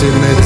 in it